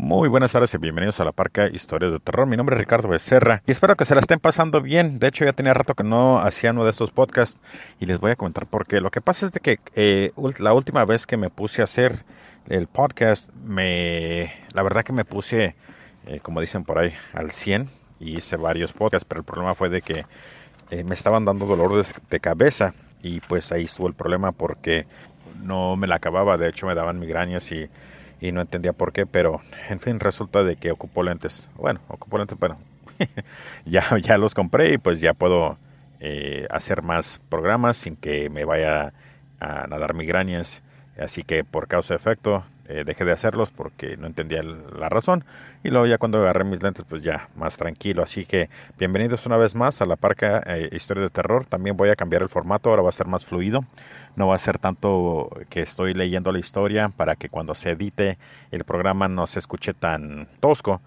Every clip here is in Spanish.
Muy buenas tardes y bienvenidos a la Parca Historias de Terror. Mi nombre es Ricardo Becerra y espero que se la estén pasando bien. De hecho, ya tenía rato que no hacía uno de estos podcasts y les voy a comentar por qué. Lo que pasa es de que eh, la última vez que me puse a hacer el podcast, me, la verdad que me puse, eh, como dicen por ahí, al 100 y hice varios podcasts, pero el problema fue de que eh, me estaban dando dolores de cabeza y pues ahí estuvo el problema porque no me la acababa. De hecho, me daban migrañas y y no entendía por qué, pero en fin, resulta de que ocupo lentes. Bueno, ocupo lentes, bueno, ya, ya los compré y pues ya puedo eh, hacer más programas sin que me vaya a, a dar migrañas. Así que por causa de efecto eh, dejé de hacerlos porque no entendía la razón. Y luego ya cuando agarré mis lentes, pues ya más tranquilo. Así que bienvenidos una vez más a la Parca eh, Historia de Terror. También voy a cambiar el formato, ahora va a ser más fluido. No va a ser tanto que estoy leyendo la historia para que cuando se edite el programa no se escuche tan tosco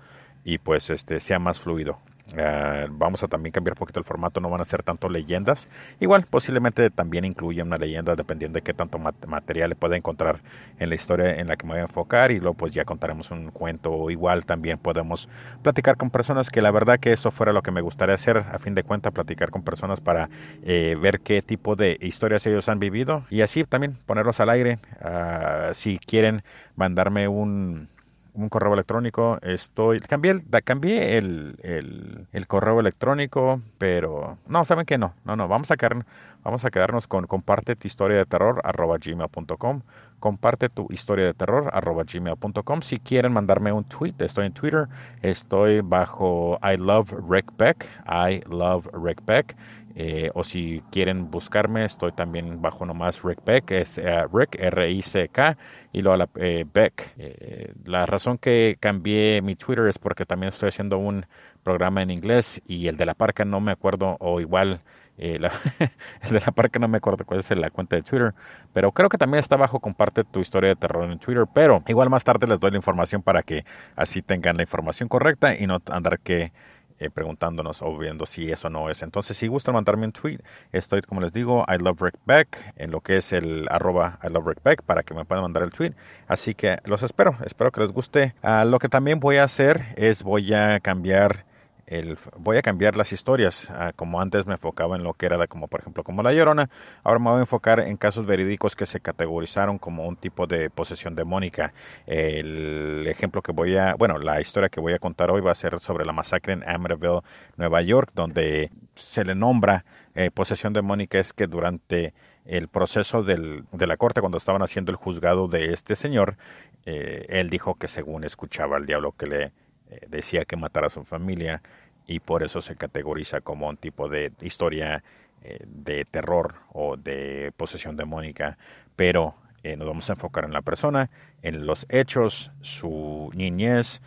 y pues este sea más fluido. Uh, vamos a también cambiar un poquito el formato, no van a ser tanto leyendas. Igual, posiblemente también incluya una leyenda dependiendo de qué tanto mat material le pueda encontrar en la historia en la que me voy a enfocar. Y luego, pues ya contaremos un cuento. Igual también podemos platicar con personas que la verdad que eso fuera lo que me gustaría hacer. A fin de cuentas, platicar con personas para eh, ver qué tipo de historias ellos han vivido y así también ponerlos al aire. Uh, si quieren mandarme un un correo electrónico. Estoy cambié el, cambié el, el, correo electrónico, pero no, saben que no, no, no. Vamos a quedar, vamos a quedarnos con comparte tu historia de terror arroba gmail.com. Comparte tu historia de terror arroba gmail.com. Si quieren mandarme un tweet, estoy en Twitter, estoy bajo I love Rick Beck, I love Rick Beck. Eh, o si quieren buscarme, estoy también bajo nomás Rick Beck, es uh, Rick, R-I-C-K, y luego la, eh, Beck. Eh, la razón que cambié mi Twitter es porque también estoy haciendo un programa en inglés y el de la parca no me acuerdo, o igual el de la parca no me acuerdo cuál es la cuenta de Twitter, pero creo que también está bajo comparte tu historia de terror en Twitter, pero igual más tarde les doy la información para que así tengan la información correcta y no andar que eh, preguntándonos o viendo si eso no es. Entonces, si gustan mandarme un tweet, estoy, como les digo, I love Rick Beck, en lo que es el arroba I love Rick Beck, para que me puedan mandar el tweet. Así que los espero, espero que les guste. Uh, lo que también voy a hacer es voy a cambiar el, voy a cambiar las historias. Uh, como antes me enfocaba en lo que era la, como por ejemplo como La Llorona, ahora me voy a enfocar en casos verídicos que se categorizaron como un tipo de posesión demónica. El ejemplo que voy a, bueno, la historia que voy a contar hoy va a ser sobre la masacre en Amityville, Nueva York, donde se le nombra eh, posesión demónica es que durante el proceso del, de la corte, cuando estaban haciendo el juzgado de este señor, eh, él dijo que según escuchaba al diablo que le eh, decía que matara a su familia y por eso se categoriza como un tipo de historia eh, de terror o de posesión demónica, pero eh, nos vamos a enfocar en la persona, en los hechos, su niñez,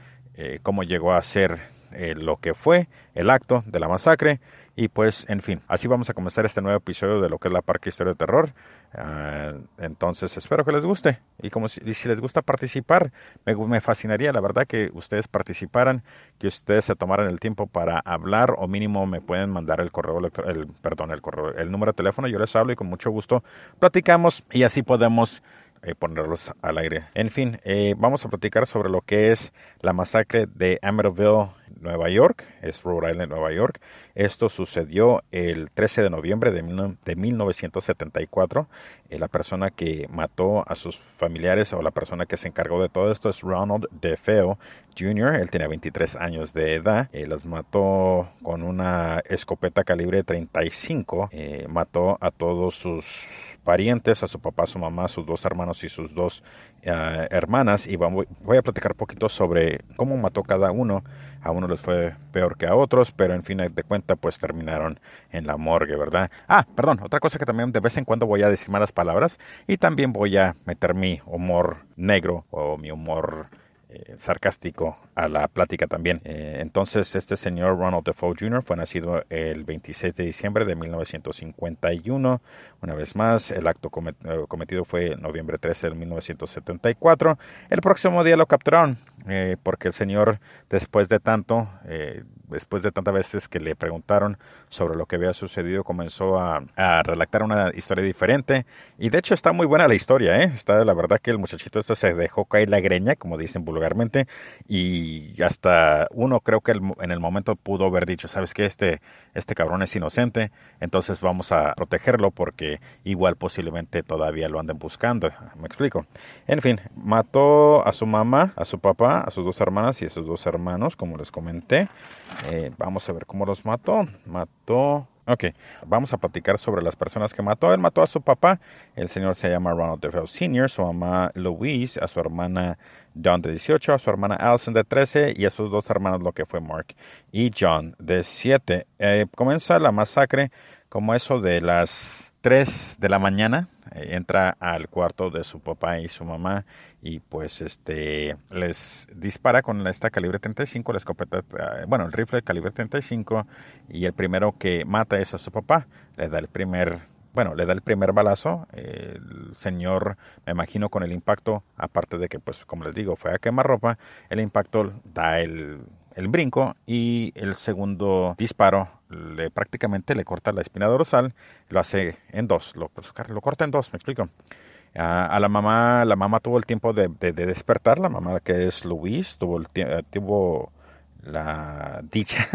cómo llegó a ser lo que fue el acto de la masacre y pues, en fin, así vamos a comenzar este nuevo episodio de lo que es la Parque Historia de Terror. Uh, entonces, espero que les guste. Y como si, si les gusta participar, me, me, fascinaría, la verdad, que ustedes participaran, que ustedes se tomaran el tiempo para hablar o mínimo me pueden mandar el correo, el, perdón, el correo, el número de teléfono. Yo les hablo y con mucho gusto platicamos y así podemos eh, ponerlos al aire. En fin, eh, vamos a platicar sobre lo que es la masacre de Amityville, Nueva York, es Rhode Island, Nueva York. Esto sucedió el 13 de noviembre de, mil, de 1974. Eh, la persona que mató a sus familiares o la persona que se encargó de todo esto es Ronald DeFeo Jr. Él tenía 23 años de edad. Los mató con una escopeta calibre 35. Eh, mató a todos sus parientes, a su papá, a su mamá, a sus dos hermanos y sus dos uh, hermanas. Y voy a platicar un poquito sobre cómo mató cada uno. A uno les fue peor que a otros, pero en fin de cuenta pues terminaron en la morgue, ¿verdad? Ah, perdón, otra cosa que también de vez en cuando voy a decir malas palabras y también voy a meter mi humor negro o mi humor eh, sarcástico a la plática también. Eh, entonces, este señor Ronald Defoe Jr. fue nacido el 26 de diciembre de 1951. Una vez más, el acto eh, cometido fue noviembre 13 de 1974. El próximo día lo capturaron. porque el señor después de tanto, después de tantas veces que le preguntaron sobre lo que había sucedido, comenzó a, a, relatar una historia diferente y de hecho está muy buena la historia, ¿eh? está la verdad que el muchachito este se dejó caer la greña, como dicen vulgarmente, y hasta uno creo que en el momento pudo haber dicho, sabes que este, este cabrón es inocente, entonces vamos a protegerlo porque igual posiblemente todavía lo anden buscando, me explico. En fin, mató a su mamá, a su papá, a sus dos hermanas y a sus dos hermanos, como les comenté. Eh, vamos a ver cómo los mató. Mató Ok, vamos a platicar sobre las personas que mató. Él mató a su papá, el señor se llama Ronald DeVille Sr., su mamá Louise, a su hermana Dawn de 18, a su hermana Allison de 13 y a sus dos hermanos, lo que fue Mark y John de 7. Eh, comienza la masacre como eso de las 3 de la mañana entra al cuarto de su papá y su mamá y pues este les dispara con esta calibre 35 la escopeta eh, bueno el rifle calibre 35 y el primero que mata es a su papá. Le da el primer bueno le da el primer balazo. El señor me imagino con el impacto aparte de que pues como les digo fue a quemar ropa el impacto da el el brinco y el segundo disparo le prácticamente le corta la espina dorsal, lo hace en dos, lo, pues, lo corta en dos, me explico. a la mamá, la mamá tuvo el tiempo de, despertar, la mamá que es Luis, tuvo, el, tuvo la dicha,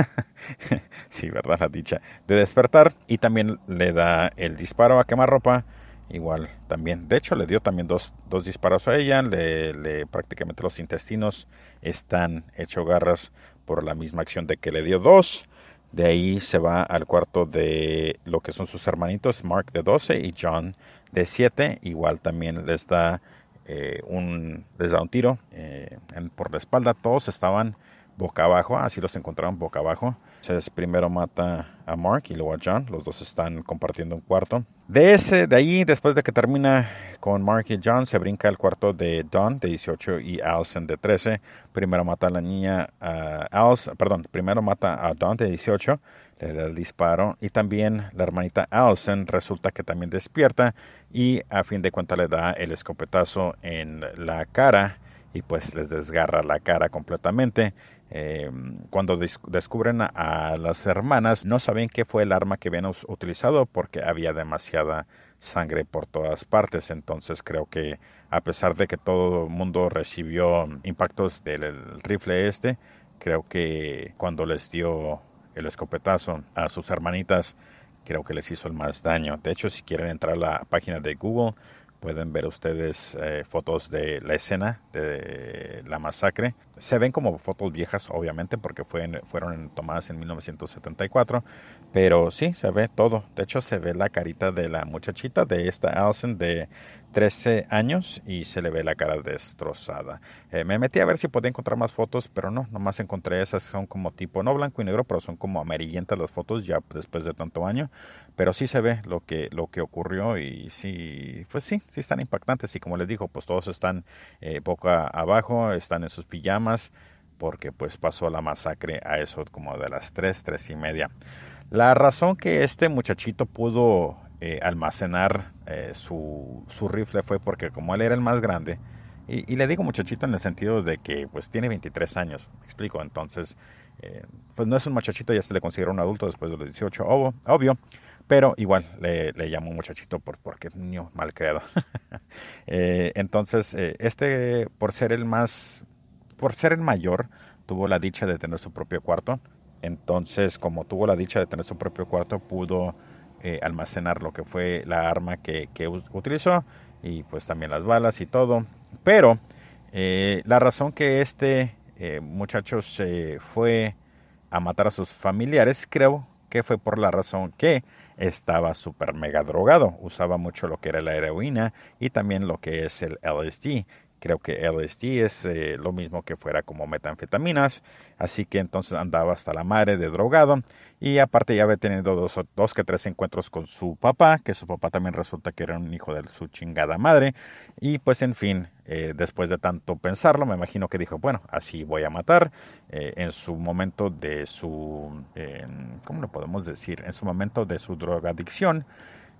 sí, verdad, la dicha, de despertar y también le da el disparo a quemarropa, igual también, de hecho le dio también dos, dos disparos a ella, le, le prácticamente los intestinos están hecho garras por la misma acción de que le dio dos. De ahí se va al cuarto de lo que son sus hermanitos, Mark de 12 y John de 7. Igual también les da, eh, un, les da un tiro eh, por la espalda. Todos estaban boca abajo, así los encontraron boca abajo. Entonces primero mata a Mark y luego a John, los dos están compartiendo un cuarto. De ese, de ahí, después de que termina con Mark y John, se brinca al cuarto de Don de 18 y Allison de 13. Primero mata a la niña, uh, perdón, primero mata a Don de 18, le da el disparo y también la hermanita Allison resulta que también despierta y a fin de cuentas le da el escopetazo en la cara y pues les desgarra la cara completamente. Eh, cuando descubren a, las hermanas, no saben qué fue el arma que habían utilizado porque había demasiada sangre por todas partes. Entonces creo que a pesar de que todo el mundo recibió impactos del rifle este, creo que cuando les dio el escopetazo a sus hermanitas, creo que les hizo el más daño. De hecho, si quieren entrar a la página de Google, Pueden ver ustedes eh, fotos de la escena de la masacre. Se ven como fotos viejas, obviamente, porque fueron tomadas en 1974. Pero sí, se ve todo. De hecho, se ve la carita de la muchachita de esta Allison de 13 años y se le ve la cara destrozada. Eh, me metí a ver si podía encontrar más fotos, pero no, nomás encontré esas. Son como tipo, no blanco y negro, pero son como amarillentas las fotos ya después de tanto año. Pero sí se ve lo que, lo que ocurrió y sí, pues sí, sí están impactantes. Y como les digo, pues todos están eh, boca abajo, están en sus pijamas, porque pues pasó la masacre a eso como de las tres, tres y media. La razón que este muchachito pudo eh, almacenar eh, su, su, rifle fue porque como él era el más grande, y, le digo muchachito en el sentido de que pues tiene 23 años, me explico, entonces pues no es un muchachito, ya se le considera un adulto después de los 18, obvio, pero igual le, le llamo muchachito por, porque es niño mal creado. Eh, entonces, eh, este, por ser el más, por ser el mayor, tuvo la dicha de tener su propio cuarto. Entonces, como tuvo la dicha de tener su propio cuarto, pudo eh, almacenar lo que fue la arma que, que, utilizó y pues también las balas y todo. Pero la razón que este muchacho se fue a matar a sus familiares, creo que fue por la razón que estaba súper mega drogado. Usaba mucho lo que era la heroína y también lo que es el LSD. Creo que LSD es eh, lo mismo que fuera como metanfetaminas. Así que entonces andaba hasta la madre de drogado. Y aparte ya había tenido dos, dos que tres encuentros con su papá, que su papá también resulta que era un hijo de su chingada madre. Y pues en fin, eh, después de tanto pensarlo, me imagino que dijo, bueno, así voy a matar. Eh, en su momento de su, ¿cómo lo podemos decir? En su momento de su drogadicción,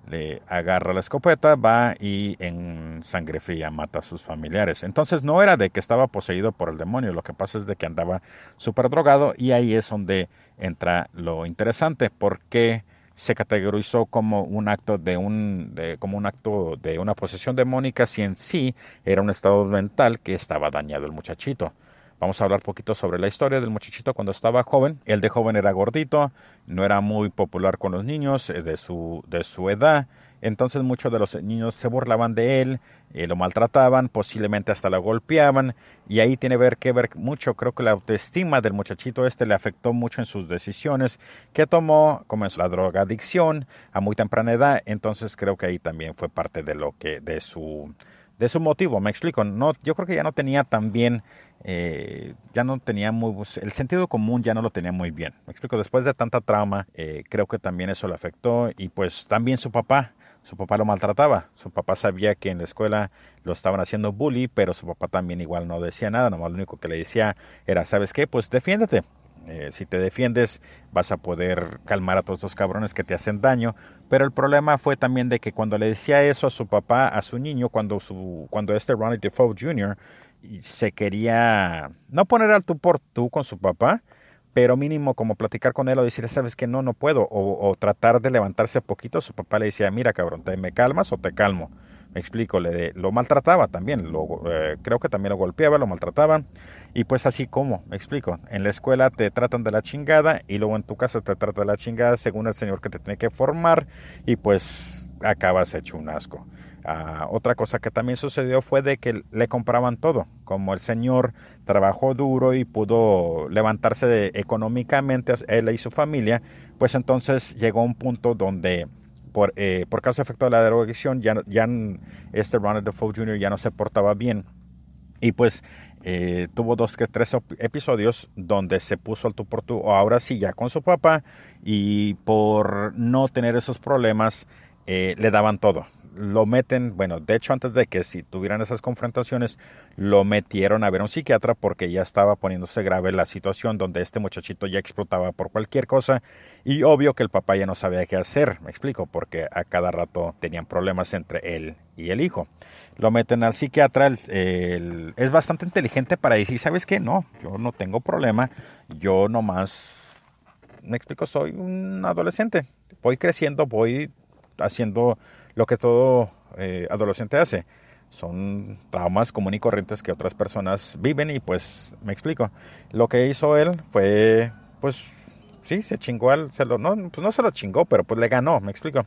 le agarra la escopeta, va y en sangre fría mata a sus familiares. Entonces no era de que estaba poseído por el demonio, lo que pasa es de que andaba súper drogado y ahí es donde entra lo interesante, porque se categorizó como un acto de un como un acto de una posesión demónica si en sí era un estado mental que estaba dañado el muchachito. Vamos a hablar poquito sobre la historia del muchachito cuando estaba joven. Él de joven era gordito, no era muy popular con los niños eh, de su, de su edad. Entonces muchos de los niños se burlaban de él, eh, lo maltrataban, posiblemente hasta lo golpeaban. Y ahí tiene ver que ver mucho. Creo que la autoestima del muchachito este le afectó mucho en sus decisiones que tomó, comenzó la drogadicción a muy temprana edad. Entonces creo que ahí también fue parte de lo que, de su de su motivo, me explico. No, yo creo que ya no tenía tan bien, eh, ya no tenía muy, pues, el sentido común ya no lo tenía muy bien. Me explico, después de tanta trauma, eh, creo que también eso le afectó y pues también su papá, su papá lo maltrataba. Su papá sabía que en la escuela lo estaban haciendo bully, pero su papá también igual no decía nada, nomás lo único que le decía era, ¿sabes qué? Pues defiéndete. Eh, si te defiendes vas a poder calmar a todos los cabrones que te hacen daño. Pero el problema fue también de que cuando le decía eso a su papá, a su niño, cuando, su, cuando este Ronnie Defoe Jr. se quería no poner al tú por tú con su papá, pero mínimo como platicar con él o decirle, sabes que no, no puedo, o, tratar de levantarse poquito, su papá le decía, mira cabrón, ¿te me calmas o te calmo? Me explico, le, lo maltrataba también, lo, eh, creo que también lo golpeaba, lo maltrataba. Y pues así como, me explico, en la escuela te tratan de la chingada y luego en tu casa te tratan de la chingada según el señor que te tiene que formar y pues acabas hecho un asco. Ah, otra cosa que también sucedió fue de que le compraban todo. Como el señor trabajó duro y pudo levantarse económicamente, él y su familia, pues entonces llegó un punto donde por, eh, por causa efecto de la drogadicción, ya, ya este Ronald Defoe Jr. ya no se portaba bien. Y pues eh, tuvo dos que tres episodios donde se puso al tú por tú, ahora sí, ya con su papá, y por no tener esos problemas, eh, le daban todo lo meten, bueno, de hecho antes de que si tuvieran esas confrontaciones, lo metieron a ver a un psiquiatra porque ya estaba poniéndose grave la situación donde este muchachito ya explotaba por cualquier cosa y obvio que el papá ya no sabía qué hacer, me explico, porque a cada rato tenían problemas entre él y el hijo. Lo meten al psiquiatra, es bastante inteligente para decir, ¿sabes qué? No, yo no tengo problema, yo nomás, me explico, soy un adolescente, voy creciendo, voy haciendo lo que todo eh, adolescente hace. Son traumas comunes y corrientes que otras personas viven y pues me explico. Lo que hizo él fue, pues sí, se chingó al, se lo, no, pues no se lo chingó, pero pues le ganó, me explico.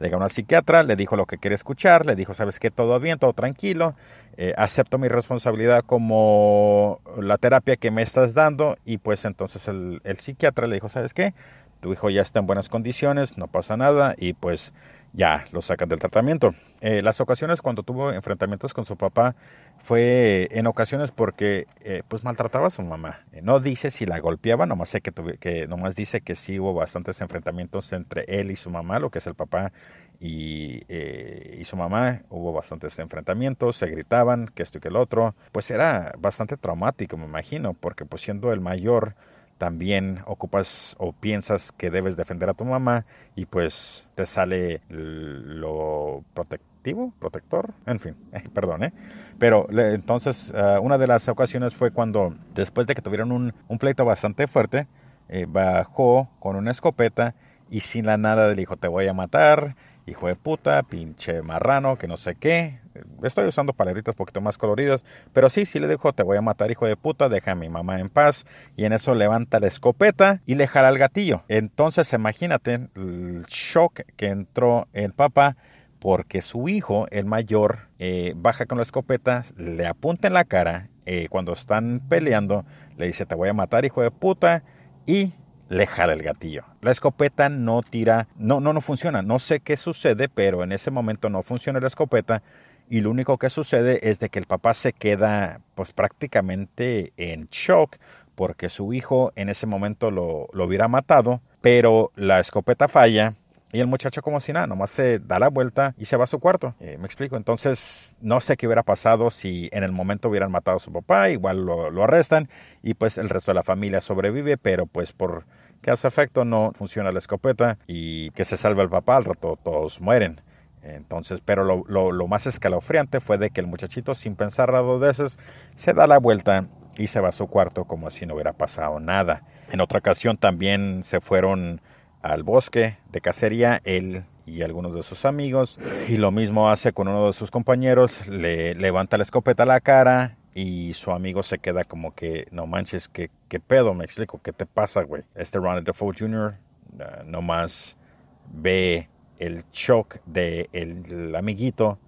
Le ganó al psiquiatra, le dijo lo que quiere escuchar, le dijo, sabes que todo bien, todo tranquilo, eh, acepto mi responsabilidad como la terapia que me estás dando y pues entonces el, el psiquiatra le dijo, sabes qué, tu hijo ya está en buenas condiciones, no pasa nada y pues ya lo sacan del tratamiento. Eh, las ocasiones cuando tuvo enfrentamientos con su papá fue en ocasiones porque eh, pues maltrataba a su mamá. Eh, no dice si la golpeaba, nomás sé que, que nomás dice que sí hubo bastantes enfrentamientos entre él y su mamá, lo que es el papá y, y su mamá. Hubo bastantes enfrentamientos, se gritaban que esto y que el otro. Pues era bastante traumático, me imagino, porque pues siendo el mayor también ocupas o piensas que debes defender a tu mamá y pues te sale lo protectivo, protector, en fin, eh, perdón, ¿eh? Pero entonces uh, una de las ocasiones fue cuando después de que tuvieron un, un pleito bastante fuerte, eh, bajó con una escopeta y sin la nada le dijo te voy a matar hijo de puta, pinche marrano, que no sé qué. Estoy usando palabritas poquito más coloridas, pero sí, sí le dijo, te voy a matar, hijo de puta, deja a mi mamá en paz. Y en eso levanta la escopeta y le jala el gatillo. Entonces, imagínate el shock que entró el papá porque su hijo, el mayor, eh, baja con la escopeta, le apunta en la cara, eh, cuando están peleando, le dice, te voy a matar, hijo de puta, y le jala el gatillo. La escopeta no tira, no, no, no funciona. No sé qué sucede, pero en ese momento no funciona la escopeta y lo único que sucede es de que el papá se queda pues prácticamente en shock porque su hijo en ese momento lo, lo hubiera matado, pero la escopeta falla y el muchacho como si nada, nomás se da la vuelta y se va a su cuarto. Eh, me explico. Entonces, no sé qué hubiera pasado si en el momento hubieran matado a su papá, igual lo, lo, arrestan y pues el resto de la familia sobrevive, pero pues por hace efecto, no funciona la escopeta y que se salva el papá, al rato todos mueren. Entonces, pero lo, lo, más escalofriante fue de que el muchachito, sin pensar dos veces, se da la vuelta y se va a su cuarto como si no hubiera pasado nada. En otra ocasión también se fueron al bosque de cacería él y algunos de sus amigos y lo mismo hace con uno de sus compañeros, le levanta la escopeta a la cara y su amigo se queda como que, no manches, ¿qué, qué pedo? Me explico, ¿qué te pasa, güey? Este Ronald Defoe Jr. Uh, nomás ve el shock del el amiguito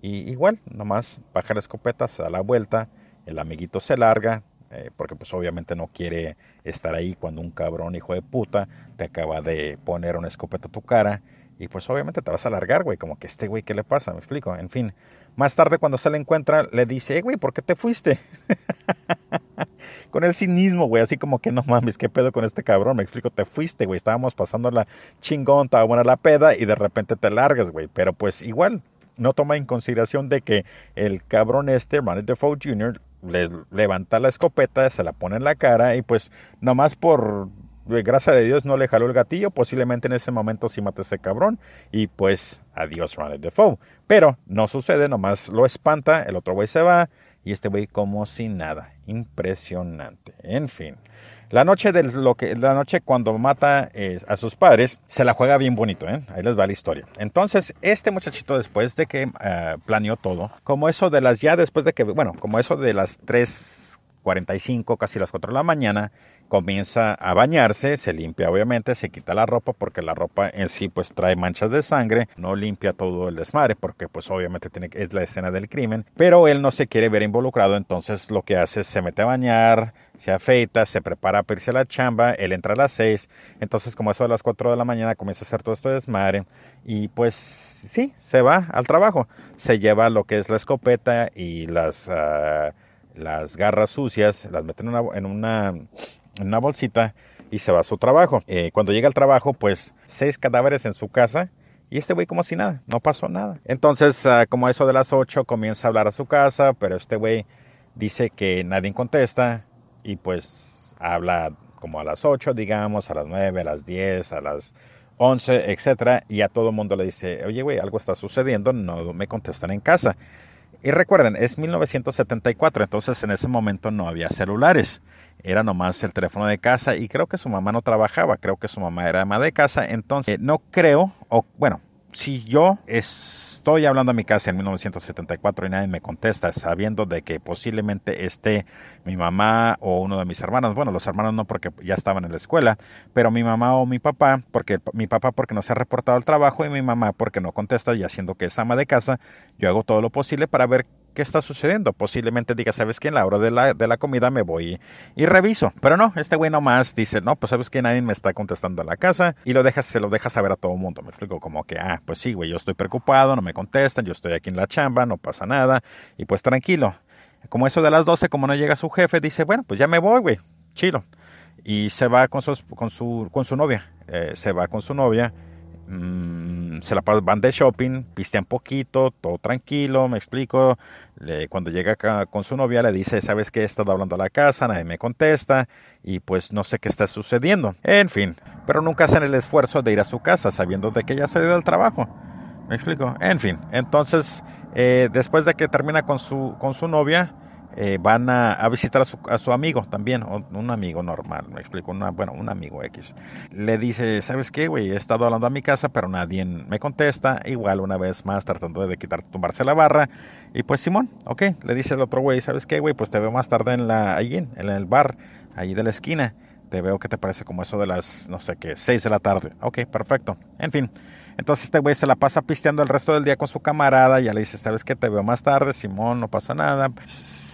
y igual, nomás baja la escopeta, se da la vuelta, el amiguito se larga, eh, porque pues obviamente no quiere estar ahí cuando un cabrón hijo de puta te acaba de poner una escopeta a tu cara y pues obviamente te vas a largar, güey, como que este güey, ¿qué le pasa? Me explico, en fin. Más tarde cuando se le encuentra, le dice, eh, güey, ¿por qué te fuiste? con el cinismo, güey, así como que no mames, ¿qué pedo con este cabrón? Me explico, te fuiste, güey, estábamos pasando la chingón, estaba buena la peda y de repente te largas, güey, pero pues igual, no toma en consideración de que el cabrón este, Ronnie Defoe Jr., le levanta la escopeta, se la pone en la cara y pues nomás por gracia de Dios no le jaló el gatillo, posiblemente en ese momento sí mate a ese cabrón y pues adiós Ronald Defoe. Pero no sucede, nomás lo espanta, el otro güey se va y este güey como si nada. Impresionante. En fin. La noche, de lo que, la noche cuando mata eh, a sus padres, se la juega bien bonito, ¿eh? Ahí les va la historia. Entonces, este muchachito después de que uh, planeó todo, como eso de las, ya después de que, bueno, como eso de las 3.45, casi las 4 de la mañana, comienza a bañarse, se limpia obviamente, se quita la ropa porque la ropa en sí pues trae manchas de sangre, no limpia todo el desmadre porque pues obviamente tiene, es la escena del crimen, pero él no se quiere ver involucrado, entonces lo que hace es se mete a bañar, se afeita, se prepara para irse a la chamba, él entra a las 6, entonces como eso a las 4 de la mañana comienza a hacer todo esto de desmadre y pues sí, se va al trabajo, se lleva lo que es la escopeta y las... Uh, las garras sucias, las mete en una, en una en una bolsita y se va a su trabajo. Eh, cuando llega al trabajo, pues seis cadáveres en su casa y este güey como si nada, no pasó nada. Entonces, uh, como eso de las 8, comienza a hablar a su casa, pero este güey dice que nadie contesta y pues habla como a las 8, digamos, a las 9, a las 10, a las 11, etcétera, y a todo el mundo le dice, oye güey, algo está sucediendo, no me contestan en casa. Y recuerden, es 1974, entonces en ese momento no había celulares era nomás el teléfono de casa y creo que su mamá no trabajaba, creo que su mamá era ama de casa, entonces no creo, o bueno, si yo estoy hablando a mi casa en 1974 y nadie me contesta sabiendo de que posiblemente esté mi mamá o uno de mis hermanos, bueno, los hermanos no porque ya estaban en la escuela, pero mi mamá o mi papá, porque mi papá porque no se ha reportado al trabajo y mi mamá porque no contesta y haciendo que es ama de casa, yo hago todo lo posible para ver qué está sucediendo. Posiblemente diga, ¿sabes qué? En la hora de la, de la comida me voy y reviso. Pero no, este güey nomás dice, no, pues sabes que nadie me está contestando a la casa y lo dejas, se lo deja saber a todo el mundo. Me explico como que, ah, pues sí, güey, yo estoy preocupado, no me contestan, yo estoy aquí en la chamba, no pasa nada y pues tranquilo. Como eso de las 12, como no llega su jefe, dice, bueno, pues ya me voy, güey, chilo. Y se va con su, con su, con su novia, eh, se va con su novia Mm, se la van de shopping, pistean poquito, todo tranquilo, me explico. cuando llega acá con su novia le dice, ¿sabes qué? He estado hablando a la casa, nadie me contesta y pues no sé qué está sucediendo. En fin, pero nunca hacen el esfuerzo de ir a su casa sabiendo de que ya ha salido del trabajo. ¿Me explico? En fin, entonces, eh, después de que termina con su, con su novia, eh, van a, visitar a su, a su, amigo también, un amigo normal, me explico, una, bueno, un amigo X. Le dice, ¿sabes qué, güey? He estado hablando a mi casa, pero nadie me contesta. Igual una vez más tratando de quitar, tumbarse la barra. Y pues Simón, ok, le dice el otro güey, ¿sabes qué, güey? Pues te veo más tarde en la, allí, en el bar, allí de la esquina. Te veo que te parece como eso de las, no sé qué, seis de la tarde. Ok, perfecto. En fin. Entonces este güey se la pasa pisteando el resto del día con su camarada. Ya le dice, ¿sabes qué? Te veo más tarde, Simón, no pasa nada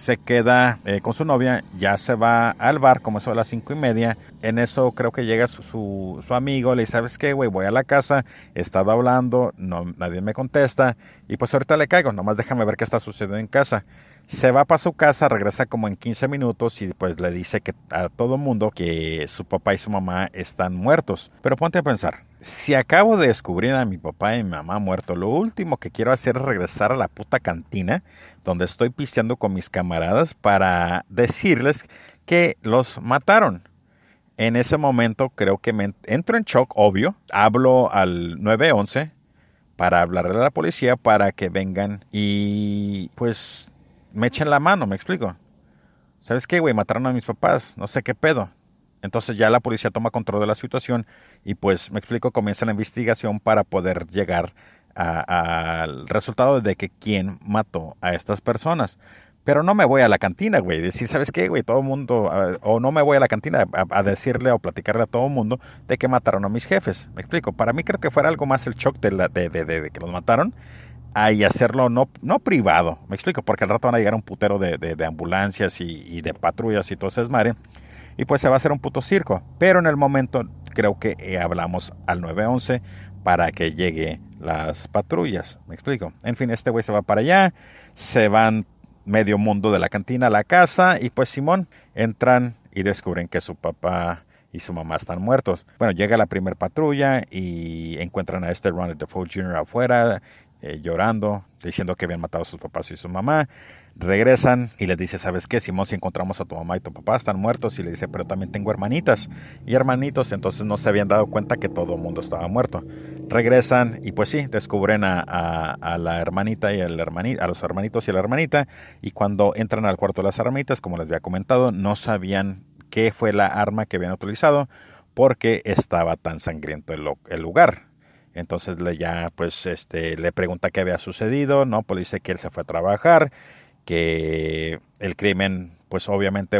se queda eh, con su novia, ya se va al bar como eso a las cinco y media. En eso creo que llega su, amigo, le dice, ¿sabes qué, güey? Voy a la casa, he estado hablando, no, nadie me contesta y pues ahorita le caigo, nomás déjame ver qué está sucediendo en casa. Se va para su casa, regresa como en 15 minutos y pues le dice que a todo mundo que su papá y su mamá están muertos. Pero ponte a pensar, si acabo de descubrir a mi papá y mi mamá muertos, lo último que quiero hacer es regresar a la puta cantina donde estoy pisteando con mis camaradas para decirles que los mataron. En ese momento creo que me entro en shock, obvio. Hablo al 911 para hablarle a la policía para que vengan y pues me echen la mano, me explico. ¿Sabes qué, güey? Mataron a mis papás, no sé qué pedo. Entonces ya la policía toma control de la situación y pues me explico, comienza la investigación para poder llegar al resultado de que quién mató a estas personas. Pero no me voy a la cantina, güey. Decir, ¿sabes qué, güey? Todo el mundo, o no me voy a la cantina a, decirle o platicarle a todo el mundo de que mataron a mis jefes. Me explico. Para mí creo que fuera algo más el shock de, la, de, de, que los mataron y hacerlo no, no privado. Me explico, porque al rato van a llegar un putero de, ambulancias y, de patrullas y todo ese desmadre. Y pues se va a hacer un puto circo. Pero en el momento creo que eh, hablamos al 911 para que llegue las patrullas. Me explico. En fin, este güey se va para allá. Se van medio mundo de la cantina a la casa y pues Simón entran y descubren que su papá y su mamá están muertos. Bueno, llega la primera patrulla y encuentran a este Ronald Defoe Jr. afuera eh, llorando, diciendo que habían matado a sus papás y su mamá. Regresan y les dice, ¿sabes qué? Simón, si encontramos a tu mamá y tu papá están muertos. Y le dice, pero también tengo hermanitas y hermanitos. Entonces no se habían dado cuenta que todo el mundo estaba muerto. Regresan y pues sí, descubren a, la hermanita y a los hermanitos y a la hermanita. Y cuando entran al cuarto de las hermanitas, como les había comentado, no sabían qué fue la arma que habían utilizado porque estaba tan sangriento el lugar. Entonces le ya pues este le pregunta qué había sucedido, no, pues dice que él se fue a trabajar, que el crimen pues obviamente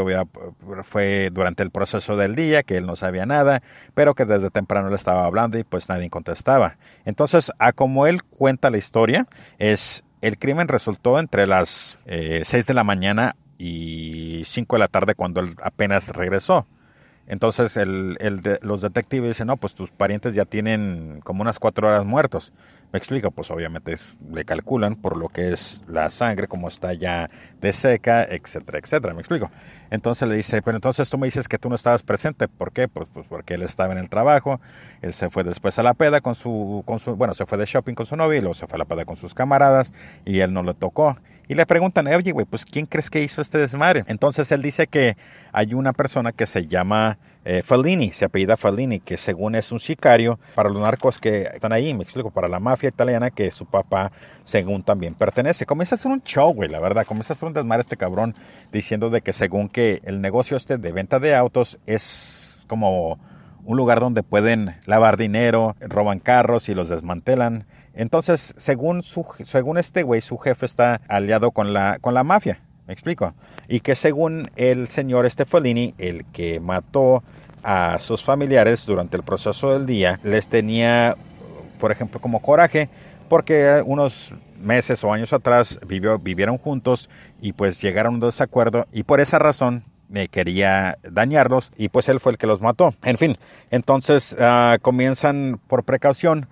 fue durante el proceso del día, que él no sabía nada, pero que desde temprano le estaba hablando y pues nadie contestaba. Entonces, a como él cuenta la historia, es el crimen resultó entre las eh, 6 de la mañana y 5 de la tarde cuando él apenas regresó. Entonces el, el los detectives dicen, no, pues tus parientes ya tienen como unas cuatro horas muertos. Me explico, pues obviamente le calculan por lo que es la sangre, como está ya de seca, etcétera, etcétera. Me explico. Entonces le dice, pero entonces tú me dices que tú no estabas presente. ¿Por qué? Pues, pues porque él estaba en el trabajo, él se fue después a la peda con su, con su, bueno, se fue de shopping con su novia y luego se fue a la peda con sus camaradas y él no le tocó. Y le preguntan, oye, güey, pues ¿quién crees que hizo este desmadre? Entonces él dice que hay una persona que se llama eh, Fellini, se apellida Fellini, que según es un sicario para los narcos que están ahí, me explico, para la mafia italiana que su papá según también pertenece. Comienza a hacer un show, güey, la verdad, comienza a hacer un desmadre este cabrón diciendo de que según que el negocio este de venta de autos es como un lugar donde pueden lavar dinero, roban carros y los desmantelan. Entonces, según, según este güey, su jefe está aliado con la, con la mafia. ¿Me explico? Y que según el señor Stefolini, el que mató a sus familiares durante el proceso del día, les tenía, por ejemplo, como coraje, porque unos meses o años atrás vivió, vivieron juntos y pues llegaron a un desacuerdo y por esa razón me quería dañarlos y pues él fue el que los mató. En fin, entonces ah, comienzan por precaución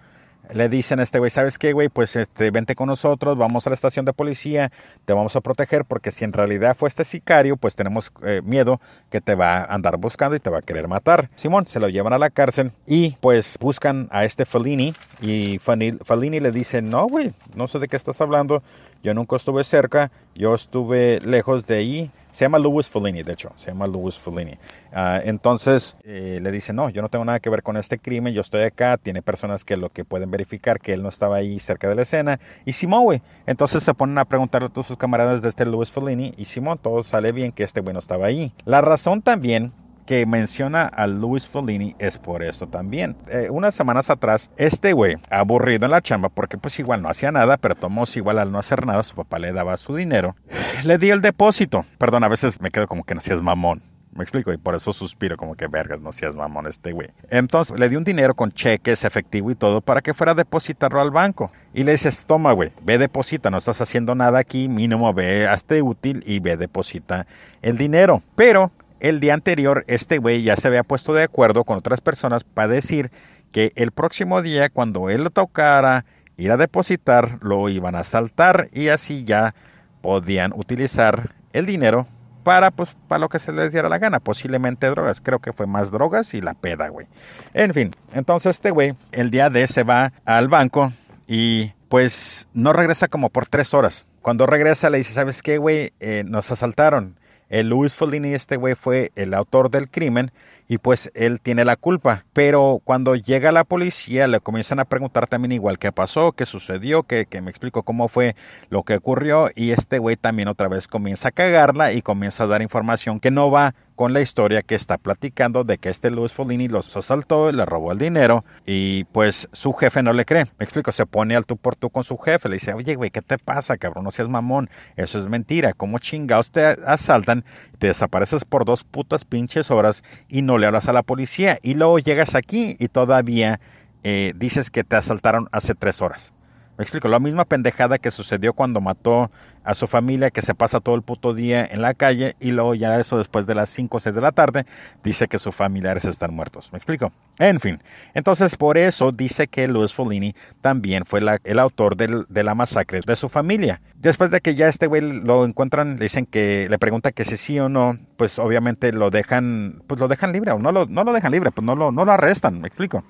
le dicen a este güey, ¿sabes qué, güey? Pues este, vente con nosotros, vamos a la estación de policía, te vamos a proteger porque si en realidad fue este sicario, pues tenemos eh, miedo que te va a andar buscando y te va a querer matar. Simón, se lo llevan a la cárcel y pues buscan a este Fellini y Fellini le dice, no, güey, no sé de qué estás hablando, yo nunca estuve cerca, yo estuve lejos de ahí se llama Louis Fellini, de hecho, se llama Louis Fellini. Ah, entonces eh, le dice, no, yo no tengo nada que ver con este crimen, yo estoy acá, tiene personas que lo que pueden verificar que él no estaba ahí cerca de la escena. Y Simón, güey, entonces se ponen a preguntarle a todos sus camaradas de este Louis Fellini y Simón, todo sale bien que este güey no estaba ahí. La razón también que menciona a Louis Follini es por eso también. Eh, unas semanas atrás, este güey, aburrido en la chamba, porque pues igual no hacía nada, pero tomó igual al no hacer nada, su papá le daba su dinero, le di el depósito. Perdón, a veces me quedo como que no seas mamón. Me explico, y por eso suspiro como que vergas, no seas mamón este güey. Entonces le di un dinero con cheques, efectivo y todo para que fuera a depositarlo al banco. Y le dices, toma güey, ve deposita, no estás haciendo nada aquí, mínimo ve, hazte útil y ve deposita el dinero. Pero el día anterior este güey ya se había puesto de acuerdo con otras personas para decir que el próximo día cuando él lo tocara ir a depositar lo iban a saltar y así ya podían utilizar el dinero para pues para lo que se les diera la gana, posiblemente drogas, creo que fue más drogas y la peda, güey. En fin, entonces este güey el día de se va al banco y pues no regresa como por tres horas. Cuando regresa le dice, ¿sabes qué, güey? Eh, nos asaltaron Luis Follini, este güey, fue el autor del crimen y pues él tiene la culpa. Pero cuando llega la policía le comienzan a preguntar también igual qué pasó, qué sucedió, que, que me explico cómo fue lo que ocurrió y este güey también otra vez comienza a cagarla y comienza a dar información que no va con la historia que está platicando de que este Luis Folini los asaltó, le robó el dinero y pues su jefe no le cree. Me explico, se pone al tú por tú con su jefe, le dice, oye güey, ¿qué te pasa, cabrón? No seas mamón, eso es mentira, ¿cómo chingados te asaltan? Te desapareces por dos putas pinches horas y no le hablas a la policía y luego llegas aquí y todavía eh, dices que te asaltaron hace tres horas. Me explico, la misma pendejada que sucedió cuando mató a su familia, que se pasa todo el puto día en la calle y luego ya eso después de las 5 o 6 de la tarde dice que sus familiares están muertos. ¿Me explico? En fin, entonces por eso dice que Luis Folini también fue el autor de la masacre de su familia. Después de que ya este güey lo encuentran, le dicen que le pregunta que si sí o no, pues obviamente lo dejan, pues lo dejan libre o no lo, no lo dejan libre, pues no lo, no lo arrestan, me explico.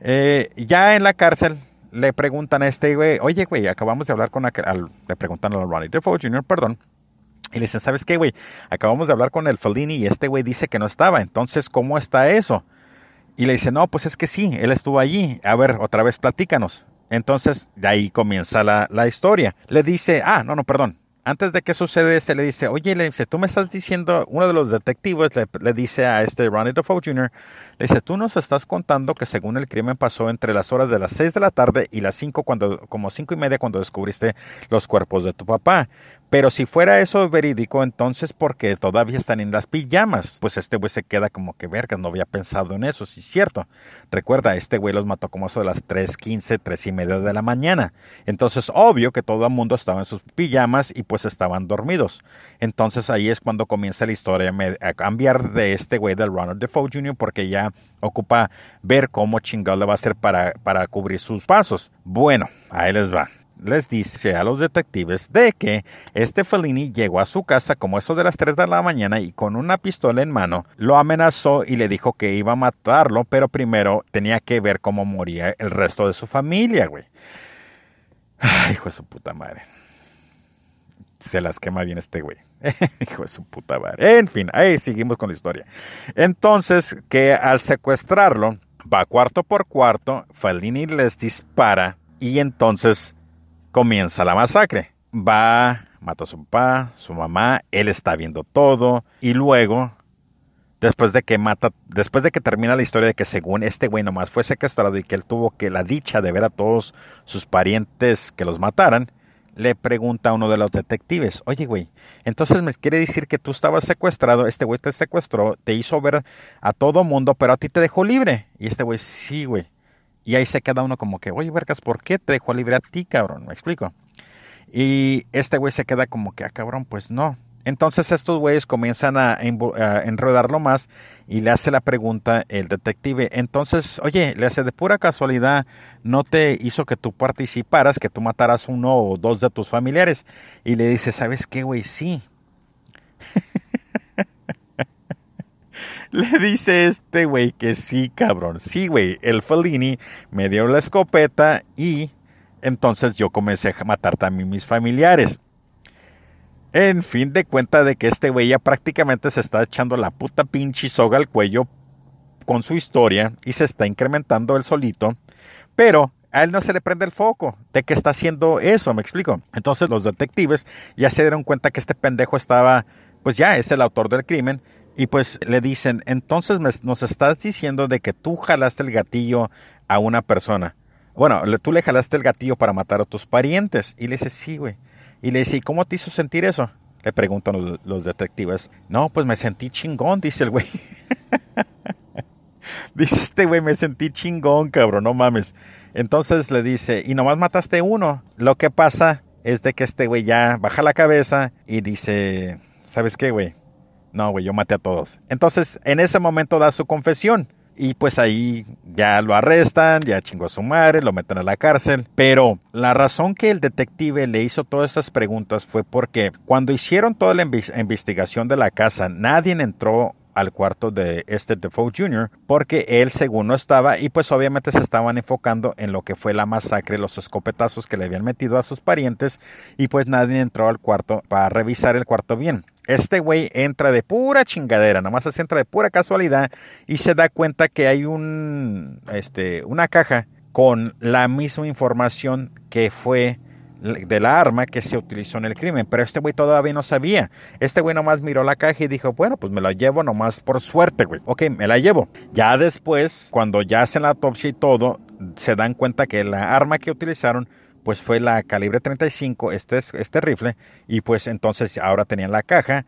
Eh, ya en la cárcel le preguntan a este güey, oye, güey, acabamos de hablar con aquel, le preguntan a Ronnie Defoe Jr., perdón, y le dicen, ¿sabes qué, güey? Acabamos de hablar con el Fellini y este güey dice que no estaba, entonces, ¿cómo está eso? Y le dice, no, pues es que sí, él estuvo allí, a ver, otra vez platícanos. Entonces, de ahí comienza la, la historia. Le dice, ah, no, no, perdón, antes de que sucede, se le dice, oye, le dice, tú me estás diciendo, uno de los detectives le, dice a este Ronnie Defoe Jr., le dice, tú nos estás contando que según el crimen pasó entre las horas de las 6 de la tarde y las 5 cuando, como cinco y media cuando descubriste los cuerpos de tu papá. Pero si fuera eso verídico, entonces porque todavía están en las pijamas, pues este güey se queda como que verga, no había pensado en eso, sí es cierto. Recuerda, este güey los mató como eso de las 3.15, 3 y media de la mañana. Entonces, obvio que todo el mundo estaba en sus pijamas y pues estaban dormidos. Entonces ahí es cuando comienza la historia a cambiar de este güey del Ronald Defoe Jr. porque ya ocupa ver cómo chingado le va a hacer para, para cubrir sus pasos. Bueno, ahí les va les dice a los detectives de que este Fellini llegó a su casa como eso de las 3 de la mañana y con una pistola en mano lo amenazó y le dijo que iba a matarlo, pero primero tenía que ver cómo moría el resto de su familia, güey. Hijo de su puta madre. Se las quema bien este güey. hijo de su puta madre. En fin, ahí seguimos con la historia. Entonces, que al secuestrarlo, va cuarto por cuarto, Fellini les dispara y entonces comienza la masacre. Va, mata a su papá, su mamá, él está viendo todo y luego después de que mata, después de que termina la historia de que según este güey nomás fue secuestrado y que él tuvo que la dicha de ver a todos sus parientes que los mataran, le pregunta a uno de los detectives, oye güey, entonces me quiere decir que tú estabas secuestrado, este güey te secuestró, te hizo ver a todo mundo, pero a ti te dejó libre. Y este güey, sí güey. Y ahí se queda uno como que, oye, vergas, ¿por qué te dejó libre a ti, cabrón? Me explico. Y este güey se queda como que, ah, cabrón, pues no. Entonces estos güeyes comienzan a, enredarlo más y le hace la pregunta el detective. Entonces, oye, le hace de pura casualidad, no te hizo que tú participaras, que tú mataras uno o dos de tus familiares. Y le dice, ¿sabes qué, güey? Sí. Le dice este güey que sí, cabrón. Sí, güey. El Fellini me dio la escopeta y entonces yo comencé a matar también mis familiares. En fin de cuenta de que este güey ya prácticamente se está echando la puta pinche soga al cuello con su historia y se está incrementando el solito. Pero a él no se le prende el foco de que está haciendo eso, me explico. Entonces los detectives ya se dieron cuenta que este pendejo estaba, pues ya es el autor del crimen y pues le dicen, entonces nos estás diciendo de que tú jalaste el gatillo a una persona. Bueno, tú le jalaste el gatillo para matar a tus parientes. Y le dice, sí, güey. Y le dice, ¿y cómo te hizo sentir eso? Le preguntan los, detectives. No, pues me sentí chingón, dice el güey. dice este güey, me sentí chingón, cabrón, no mames. Entonces le dice, y nomás mataste uno. Lo que pasa es de que este güey ya baja la cabeza y dice, ¿sabes qué, güey? No, güey, yo maté a todos. Entonces, en ese momento da su confesión. Y pues ahí ya lo arrestan, ya chingó a su madre, lo meten a la cárcel. Pero la razón que el detective le hizo todas estas preguntas fue porque cuando hicieron toda la investigación de la casa, nadie entró al cuarto de este Defoe Jr. porque él según no estaba y pues obviamente se estaban enfocando en lo que fue la masacre, los escopetazos que le habían metido a sus parientes y pues nadie entró al cuarto para revisar el cuarto bien. Este güey entra de pura chingadera, nomás se entra de pura casualidad y se da cuenta que hay un, este, una caja con la misma información que fue de la arma que se utilizó en el crimen, pero este güey todavía no sabía. Este güey nomás miró la caja y dijo, bueno, pues me la llevo nomás por suerte, güey. Ok, me la llevo. Ya después, cuando ya hacen la autopsia y todo, se dan cuenta que la arma que utilizaron pues fue la calibre 35, este, este rifle, y pues entonces ahora tenían la caja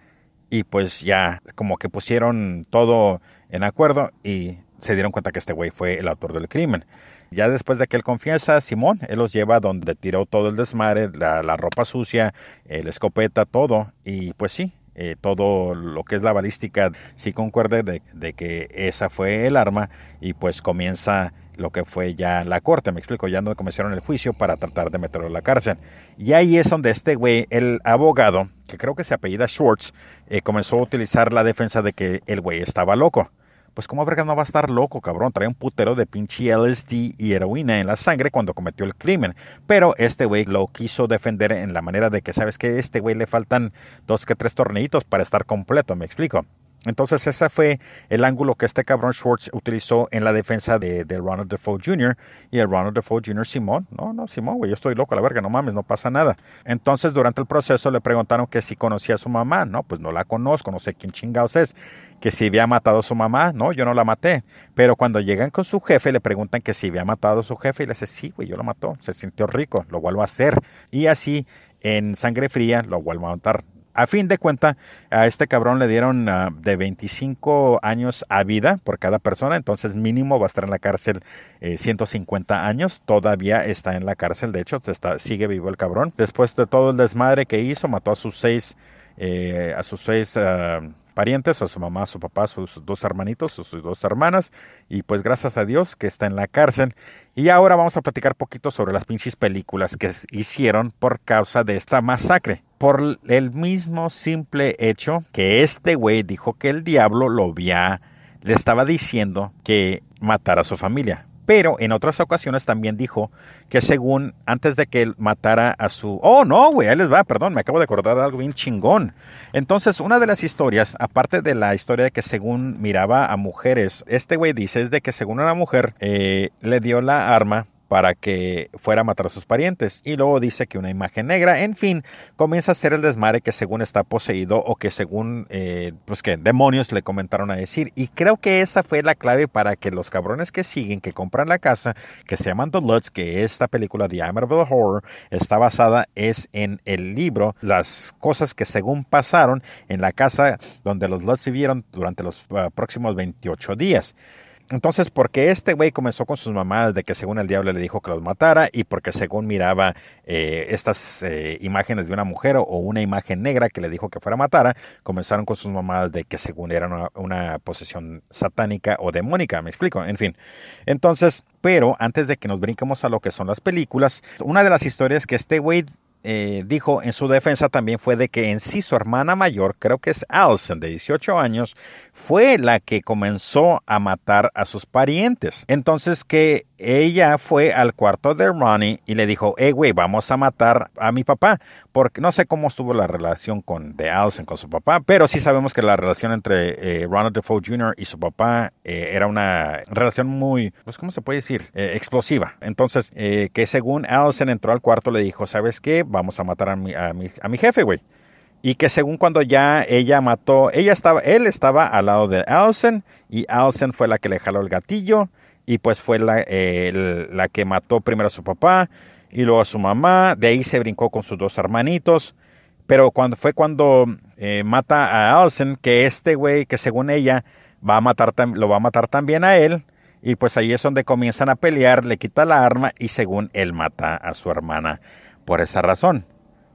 y pues ya como que pusieron todo en acuerdo y se dieron cuenta que este güey fue el autor del crimen. Ya después de que él confiesa, Simón, él los lleva donde tiró todo el desmadre, la, ropa sucia, la escopeta, todo. Y pues sí, eh, todo lo que es la balística sí concuerde de, de, que esa fue el arma y pues comienza lo que fue ya la corte, me explico, ya no comenzaron el juicio para tratar de meterlo en la cárcel. Y ahí es donde este güey, el abogado, que creo que se apellida Schwartz, eh, comenzó a utilizar la defensa de que el güey estaba loco pues como verga no va a estar loco, cabrón. Trae un putero de pinche LSD y heroína en la sangre cuando cometió el crimen. Pero este güey lo quiso defender en la manera de que, ¿sabes que Este güey le faltan dos que tres tornillitos para estar completo, me explico. Entonces ese fue el ángulo que este cabrón Schwartz utilizó en la defensa de, Ronald Defoe Jr. y el Ronald Defoe Jr. Simón. No, no, Simón, güey, yo estoy loco la verga, no mames, no pasa nada. Entonces durante el proceso le preguntaron que si conocía a su mamá. No, pues no la conozco, no sé quién chingados es. Que si había matado a su mamá. No, yo no la maté. Pero cuando llegan con su jefe le preguntan que si había matado a su jefe y le dice, sí, güey, yo lo mató. Se sintió rico, lo vuelvo a hacer. Y así en sangre fría lo vuelvo a matar. A fin de cuenta, a este cabrón le dieron ah, de 25 años a vida por cada persona, entonces mínimo va a estar en la cárcel 150 eh, años. Todavía está en la cárcel, de hecho, está, sigue vivo el cabrón. Después de todo el desmadre que hizo, mató a sus seis, eh, a sus seis ah, parientes, a su mamá, a su papá, a sus dos hermanitos, a sus dos hermanas, y pues gracias a Dios que está en la cárcel. Y ahora vamos a platicar poquito sobre las pinches películas que hicieron por causa de esta masacre por el mismo simple hecho que este güey dijo que el diablo lo había, le estaba diciendo que matara a su familia. Pero en otras ocasiones también dijo que según antes de que él matara a su... Oh, no, güey, ahí les va, perdón, me acabo de acordar de algo bien chingón. Entonces, una de las historias, aparte de la historia de que según miraba a mujeres, este güey dice es de que según una mujer eh, le dio la arma para que fuera a matar a sus parientes. Y luego dice que una imagen negra, en fin, comienza a ser el desmadre que según está poseído o que según, eh, pues que demonios le comentaron a decir. Y creo que esa fue la clave para que los cabrones que siguen, que compran la casa, que se llaman The Lutz, que esta película The Amityville Horror está basada es en el libro, las cosas que según pasaron en la casa donde los Lutz vivieron durante los ah, próximos 28 días. Entonces, porque este güey comenzó con sus mamás de que según el diablo le dijo que los matara y porque según miraba eh, estas eh, imágenes de una mujer o una imagen negra que le dijo que fuera matara, comenzaron con sus mamás de que según era una, una posesión satánica o demónica, me explico, en fin. Entonces, pero antes de que nos brinquemos a lo que son las películas, una de las historias que este güey eh, dijo en su defensa también fue de que en sí su hermana mayor, creo que es Alison, de 18 años, fue la que comenzó a matar a sus parientes. Entonces que ella fue al cuarto de Ronnie y le dijo, hey güey, vamos a matar a mi papá. Porque no sé cómo estuvo la relación con de Alison con su papá, pero sí sabemos que la relación entre eh, Ronald Defoe Jr. y su papá eh, era una relación muy, pues, ¿cómo se puede decir? explosiva. Entonces, que según Alison entró al cuarto, le dijo, ¿sabes qué? vamos a matar a mi, a mi, a mi jefe, güey. Y que según cuando ya ella mató, ella estaba, él estaba al lado de Allison y Allison fue la que le jaló el gatillo y pues fue la, la que mató primero a su papá y luego a su mamá. De ahí se brincó con sus dos hermanitos. Pero cuando fue cuando eh, mata a Allison, que este güey, que según ella va a matar, lo va a matar también a él. Y pues ahí es donde comienzan a pelear, le quita la arma y según él mata a su hermana por esa razón.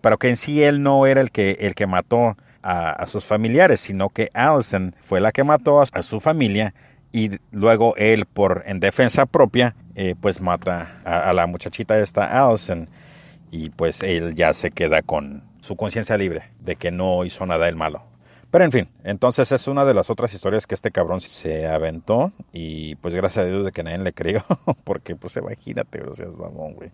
Pero que en sí él no era el que, el que mató a, sus familiares, sino que Allison fue la que mató a, su familia y luego él, por en defensa propia, eh, pues mata a, la muchachita esta Allison y pues él ya se queda con su conciencia libre de que no hizo nada el malo. Pero en fin, entonces es una de las otras historias que este cabrón se aventó y pues gracias a Dios de que nadie le creyó, porque pues imagínate, gracias, mamón, güey.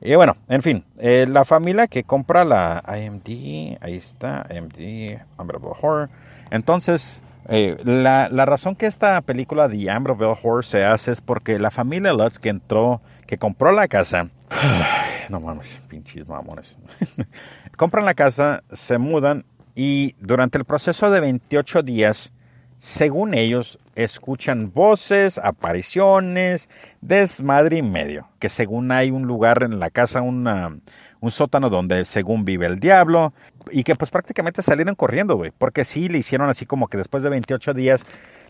Y bueno, en fin, eh, la familia que compra la IMD, ahí está, IMD, Amityville Horror. Entonces, eh, la, la, razón que esta película The Amityville Horror se hace es porque la familia Lutz que entró, que compró la casa, no mames, pinches mamones, compran la casa, se mudan y durante el proceso de 28 días, según ellos, escuchan voces, apariciones, desmadre y medio. Que según hay un lugar en la casa, una, un sótano donde según vive el diablo. Y que pues prácticamente salieron corriendo, güey. Porque sí le hicieron así como que después de 28 días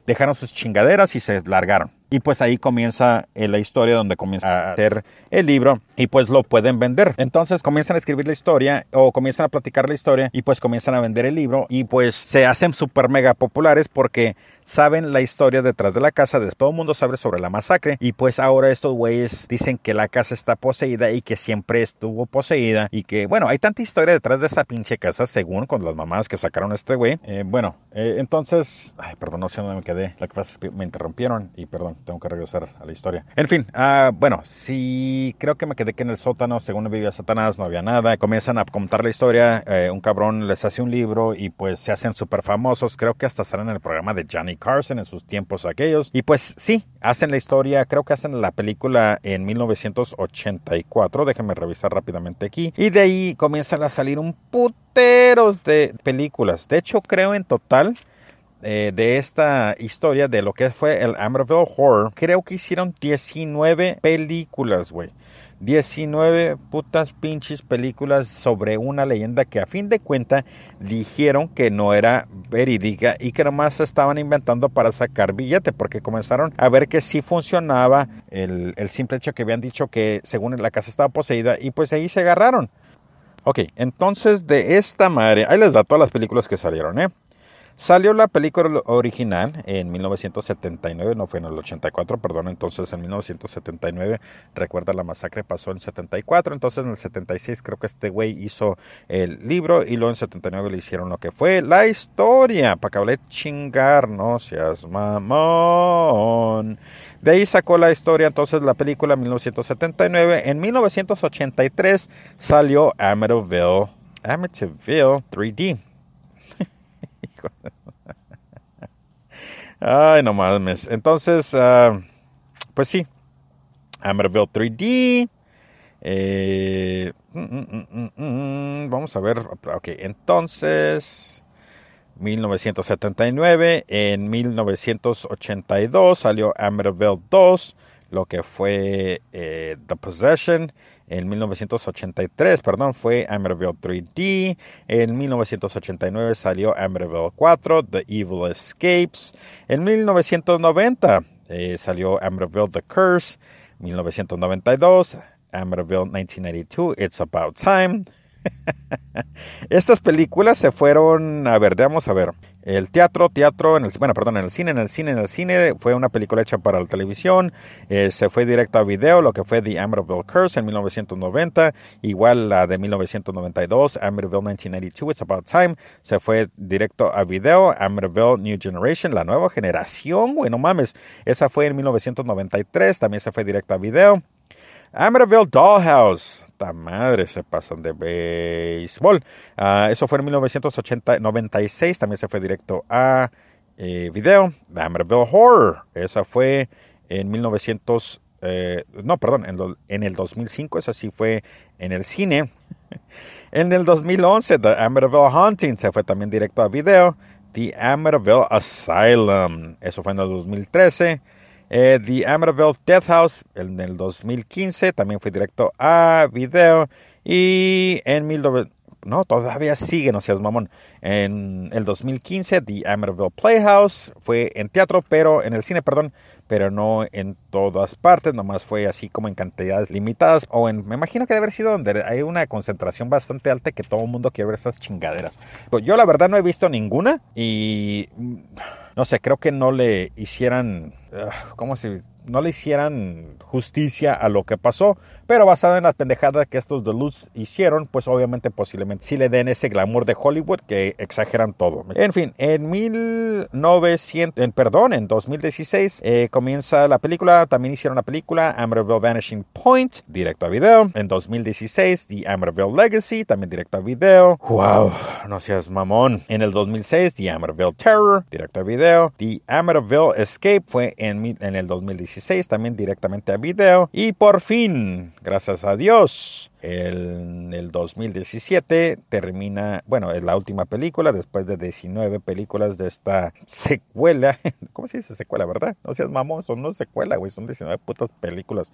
dejaron sus chingaderas y se largaron. Y pues ahí comienza eh, la historia donde comienza a hacer el libro y pues lo pueden vender. Entonces comienzan a escribir la historia o comienzan a platicar la historia y pues comienzan a vender el libro y pues se hacen súper mega populares porque saben la historia detrás de la casa, todo el mundo sabe sobre la masacre y pues ahora estos güeyes dicen que la casa está poseída y que siempre estuvo poseída y que bueno, hay tanta historia detrás de esa pinche casa según con las mamás que sacaron a este güey. Eh, bueno, eh, entonces, ay, perdón, no sé dónde me quedé, es que me interrumpieron y perdón, tengo que regresar a la historia. En fin, uh, bueno, sí, creo que me quedé que en el sótano, según vivía Satanás, no había nada. Comienzan a contar la historia, eh, un cabrón les hace un libro y pues se hacen súper famosos. Creo que hasta salen en el programa de Johnny Carson en sus tiempos aquellos. Y pues sí, hacen la historia, creo que hacen la película en 1984. Déjenme revisar rápidamente aquí. Y de ahí comienzan a salir un putero de películas. De hecho, creo en total eh, de esta historia de lo que fue el Amityville Horror, creo que hicieron 19 películas, güey. 19 putas pinches películas sobre una leyenda que a fin de cuentas dijeron que no era verídica y que nomás estaban inventando para sacar billete porque comenzaron a ver que sí funcionaba el, el simple hecho que habían dicho que según la casa estaba poseída y pues ahí se agarraron. Ok, entonces de esta madre, ahí les da todas las películas que salieron, ¿eh? Salió la película original en 1979, no fue en el 84, perdón, entonces en 1979, recuerda la masacre pasó en 74, entonces en el 76 creo que este güey hizo el libro y luego en 79 le hicieron lo que fue la historia, para que hable chingar, no seas mamón. De ahí sacó la historia entonces la película en 1979, en 1983 salió Amityville, Amityville 3D. Ay, no mames. Entonces, uh, pues sí. Amityville 3D. Eh, mm, mm, mm, vamos a ver. Ok, entonces. 1979. En 1982 salió Amityville 2. Lo que fue eh, The Possession en 1983, perdón, fue Amityville 3D. En 1989 salió Amityville 4, The Evil Escapes. En 1990 eh, salió Amityville The Curse. 1992, Amityville 1992, It's About Time. Estas películas se fueron, a ver, vamos a ver. El teatro, teatro, en el, bueno, perdón, en el cine, en el cine, en el cine, fue una película hecha para la televisión, eh, se fue directo a video, lo que fue The Amityville Curse en 1990, igual la de 1992, Amityville 1992, It's About Time, se fue directo a video, Amityville New Generation, la nueva generación, bueno mames, esa fue en 1993, también se fue directo a video. Amityville Dollhouse, madre, se pasan de béisbol. Ah, eso fue en 1996, también se fue directo a eh, video. Amityville Horror, esa fue en 1900, eh, no, perdón, en, el 2005, esa sí fue en el cine. en el 2011, The Amityville Haunting se fue también directo a video. The Amityville Asylum, eso fue en el 2013. The Amityville Death House en el 2015 también fue directo a video. Y en mil no, todavía sigue, no seas mamón. En el 2015, The Amityville Playhouse fue en teatro, pero en el cine, perdón, pero no en todas partes, nomás fue así como en cantidades limitadas. O en, me imagino que debe haber sido donde hay una concentración bastante alta que todo el mundo quiere ver esas chingaderas. Yo la verdad no he visto ninguna y no sé, creo que no le hicieran, ah, ¿cómo se no le hicieran justicia a lo que pasó, pero basada en las pendejadas que estos de luz hicieron, pues obviamente posiblemente sí le den ese glamour de Hollywood que exageran todo. En fin, en 1900, en, perdón, en 2016 eh, comienza la película, también hicieron la película Amerville Vanishing Point, directo a video. En 2016, The Amerville Legacy, también directo a video. Wow, no seas mamón. En el 2006, The Amerville Terror, directo a video. The Amerville Escape fue en, en el 2016, también directamente a video. Y por fin, gracias a Dios, en el 2017 termina, bueno, es la última película después de 19 películas de esta secuela. ¿Cómo se dice secuela, verdad? No seas mamón, son no secuela, güey, son 19 putas películas.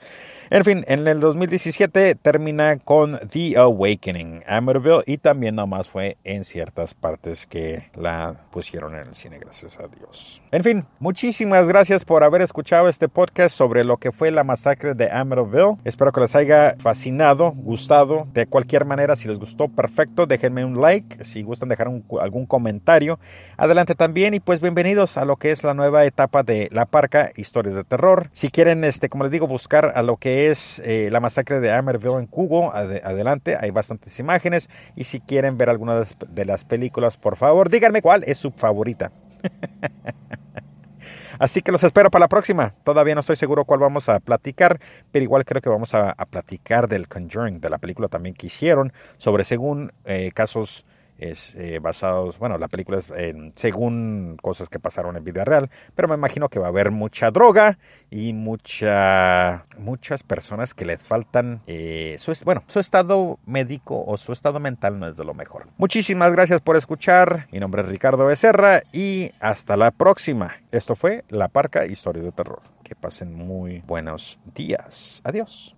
En fin, en el 2017 termina con The Awakening, Amerville, y también nomás fue en ciertas partes que la pusieron en el cine, gracias a Dios. En fin, muchísimas gracias por haber escuchado este podcast sobre lo que fue la masacre de Amerville. Espero que les haya fascinado, gustado. De cualquier manera, si les gustó, perfecto. Déjenme un like. Si gustan dejar algún comentario, adelante también. Y pues bienvenidos a lo que es la nueva etapa de La Parca, historias de terror. Si quieren, este, como les digo, buscar a lo que es eh, la masacre de Amerville en Cugo, adelante. Hay bastantes imágenes. Y si quieren ver alguna de las películas, por favor, díganme cuál es su favorita. Así que los espero para la próxima. Todavía no estoy seguro cuál vamos a platicar, pero igual creo que vamos a, platicar del Conjuring, de la película también que hicieron, sobre según eh, casos es eh, basados, bueno, la película es según cosas que pasaron en vida real, pero me imagino que va a haber mucha droga y mucha, muchas personas que les faltan, eh, su, bueno, su estado médico o su estado mental no es de lo mejor. Muchísimas gracias por escuchar, mi nombre es Ricardo Becerra y hasta la próxima. Esto fue La Parca Historia de Terror. Que pasen muy buenos días. Adiós.